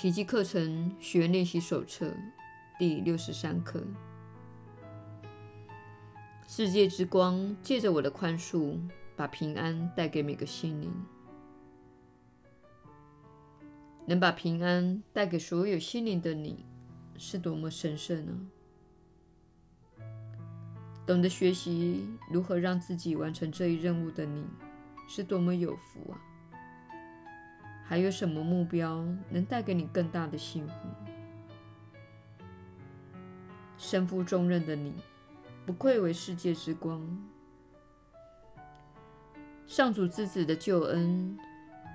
奇迹课程学练习手册第六十三课：世界之光借着我的宽恕，把平安带给每个心灵。能把平安带给所有心灵的你，是多么神圣呢？懂得学习如何让自己完成这一任务的你，是多么有福啊！还有什么目标能带给你更大的幸福？身负重任的你，不愧为世界之光。上主之子的救恩，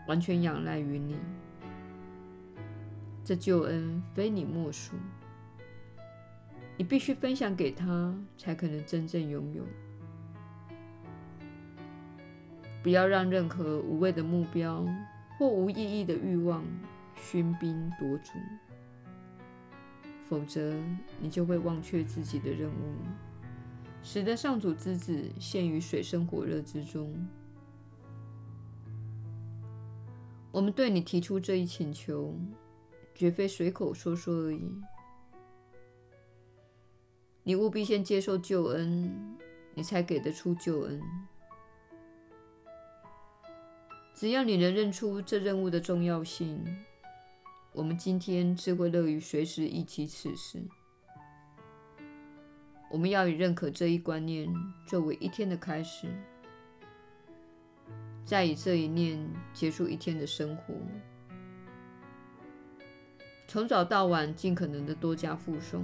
完全仰赖于你。这救恩非你莫属，你必须分享给他，才可能真正拥有。不要让任何无谓的目标，或无意义的欲望喧宾夺主，否则你就会忘却自己的任务，使得上主之子陷于水深火热之中。我们对你提出这一请求，绝非随口说说而已。你务必先接受救恩，你才给得出救恩。只要你能认出这任务的重要性，我们今天自会乐于随时忆起此事。我们要以认可这一观念作为一天的开始，再以这一念结束一天的生活。从早到晚，尽可能的多加复诵。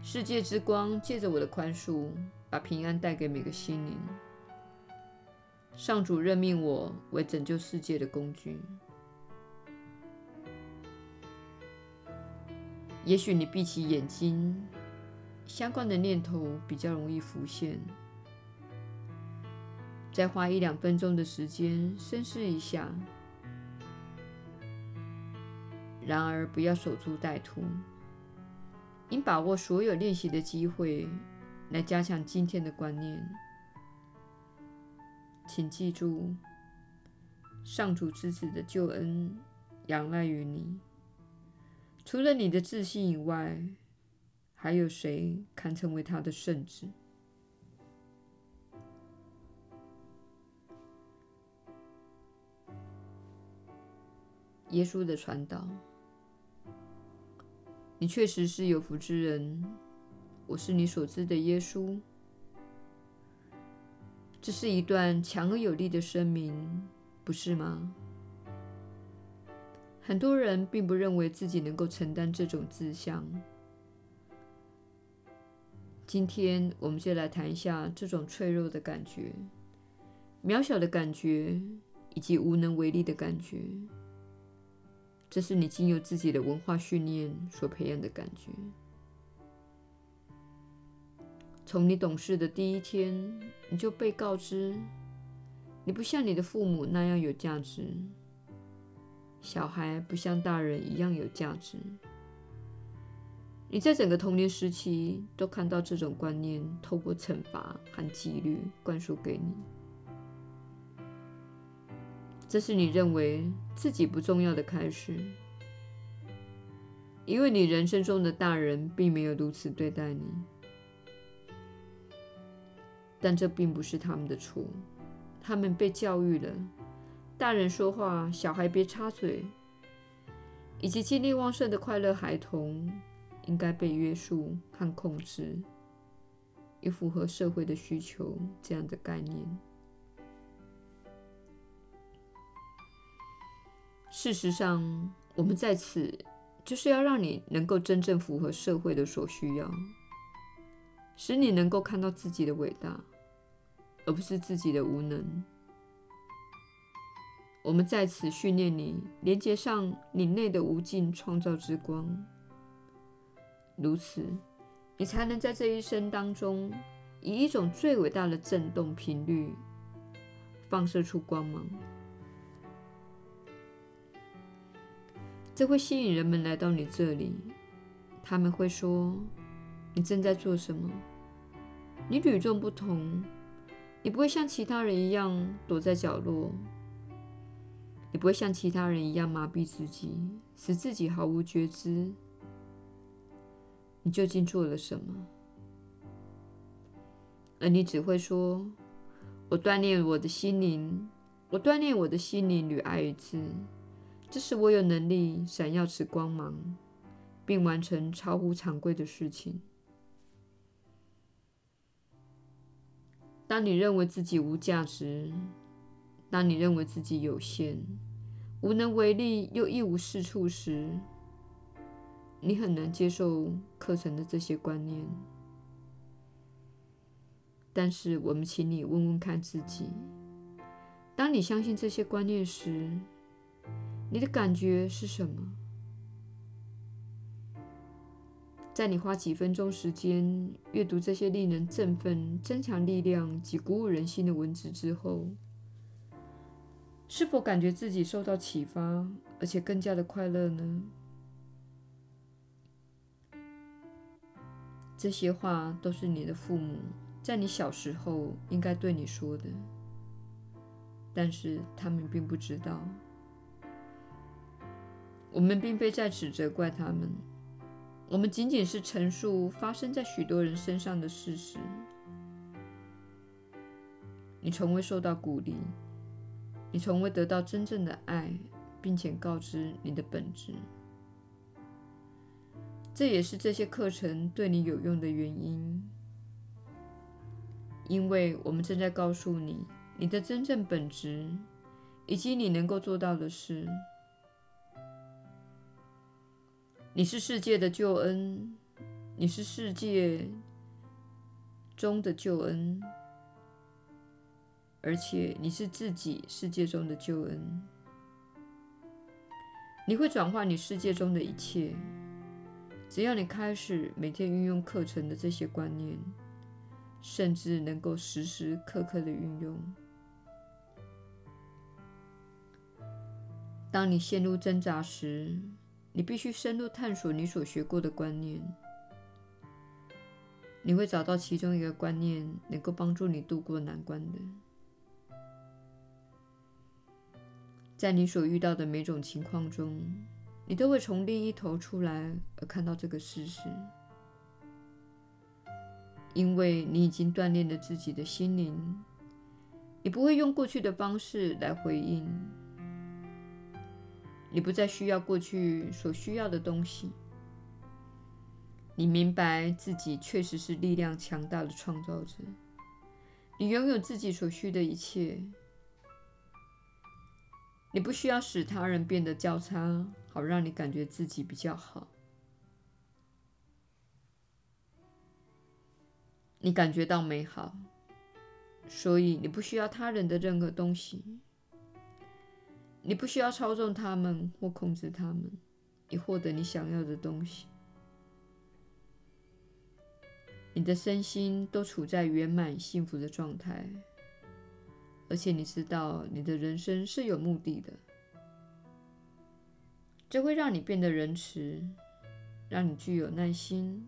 世界之光借着我的宽恕，把平安带给每个心灵。上主任命我为拯救世界的工具。也许你闭起眼睛，相关的念头比较容易浮现。再花一两分钟的时间深思一下。然而，不要守株待兔，应把握所有练习的机会，来加强今天的观念。请记住，上主之子的救恩仰赖于你。除了你的自信以外，还有谁堪称为他的圣子？耶稣的传导，你确实是有福之人。我是你所知的耶稣。这是一段强而有力的声明，不是吗？很多人并不认为自己能够承担这种志向。今天，我们就来谈一下这种脆弱的感觉、渺小的感觉以及无能为力的感觉。这是你经由自己的文化训练所培养的感觉。从你懂事的第一天，你就被告知，你不像你的父母那样有价值，小孩不像大人一样有价值。你在整个童年时期都看到这种观念透过惩罚和纪律灌输给你，这是你认为自己不重要的开始，因为你人生中的大人并没有如此对待你。但这并不是他们的错，他们被教育了，大人说话，小孩别插嘴，以及精力旺盛的快乐孩童应该被约束和控制，以符合社会的需求这样的概念。事实上，我们在此就是要让你能够真正符合社会的所需要，使你能够看到自己的伟大。而不是自己的无能。我们在此训练你，连接上你内的无尽创造之光。如此，你才能在这一生当中，以一种最伟大的振动频率，放射出光芒。这会吸引人们来到你这里。他们会说：“你正在做什么？你与众不同。”你不会像其他人一样躲在角落，你不会像其他人一样麻痹自己，使自己毫无觉知。你究竟做了什么？而你只会说：“我锻炼我的心灵，我锻炼我的心灵与爱一致，这使我有能力闪耀此光芒，并完成超乎常规的事情。”当你认为自己无价值，当你认为自己有限、无能为力又一无是处时，你很难接受课程的这些观念。但是，我们请你问问看自己：当你相信这些观念时，你的感觉是什么？在你花几分钟时间阅读这些令人振奋、增强力量及鼓舞人心的文字之后，是否感觉自己受到启发，而且更加的快乐呢？这些话都是你的父母。在你小时候应该对你说的，但是他们并不知道。我们并非在此责怪他们，我们仅仅是陈述发生在许多人身上的事实。你从未受到鼓励，你从未得到真正的爱，并且告知你的本质。这也是这些课程对你有用的原因。因为我们正在告诉你你的真正本质，以及你能够做到的事。你是世界的救恩，你是世界中的救恩，而且你是自己世界中的救恩。你会转化你世界中的一切，只要你开始每天运用课程的这些观念。甚至能够时时刻刻的运用。当你陷入挣扎时，你必须深入探索你所学过的观念。你会找到其中一个观念能够帮助你度过难关的。在你所遇到的每种情况中，你都会从另一头出来而看到这个事实。因为你已经锻炼了自己的心灵，你不会用过去的方式来回应，你不再需要过去所需要的东西。你明白自己确实是力量强大的创造者，你拥有自己所需的一切，你不需要使他人变得较差，好让你感觉自己比较好。你感觉到美好，所以你不需要他人的任何东西。你不需要操纵他们或控制他们，以获得你想要的东西。你的身心都处在圆满幸福的状态，而且你知道你的人生是有目的的。这会让你变得仁慈，让你具有耐心。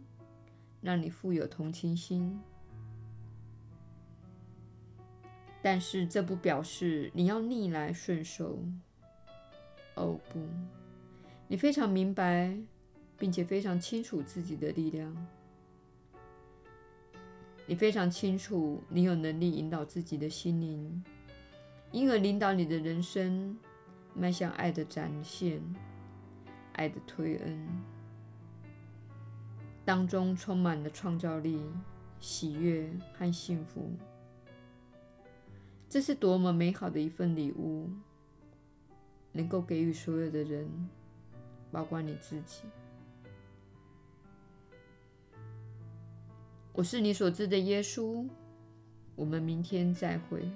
让你富有同情心，但是这不表示你要逆来顺受。哦不，你非常明白，并且非常清楚自己的力量。你非常清楚，你有能力引导自己的心灵，因而领导你的人生迈向爱的展现，爱的推恩。当中充满了创造力、喜悦和幸福。这是多么美好的一份礼物，能够给予所有的人，包括你自己。我是你所知的耶稣。我们明天再会。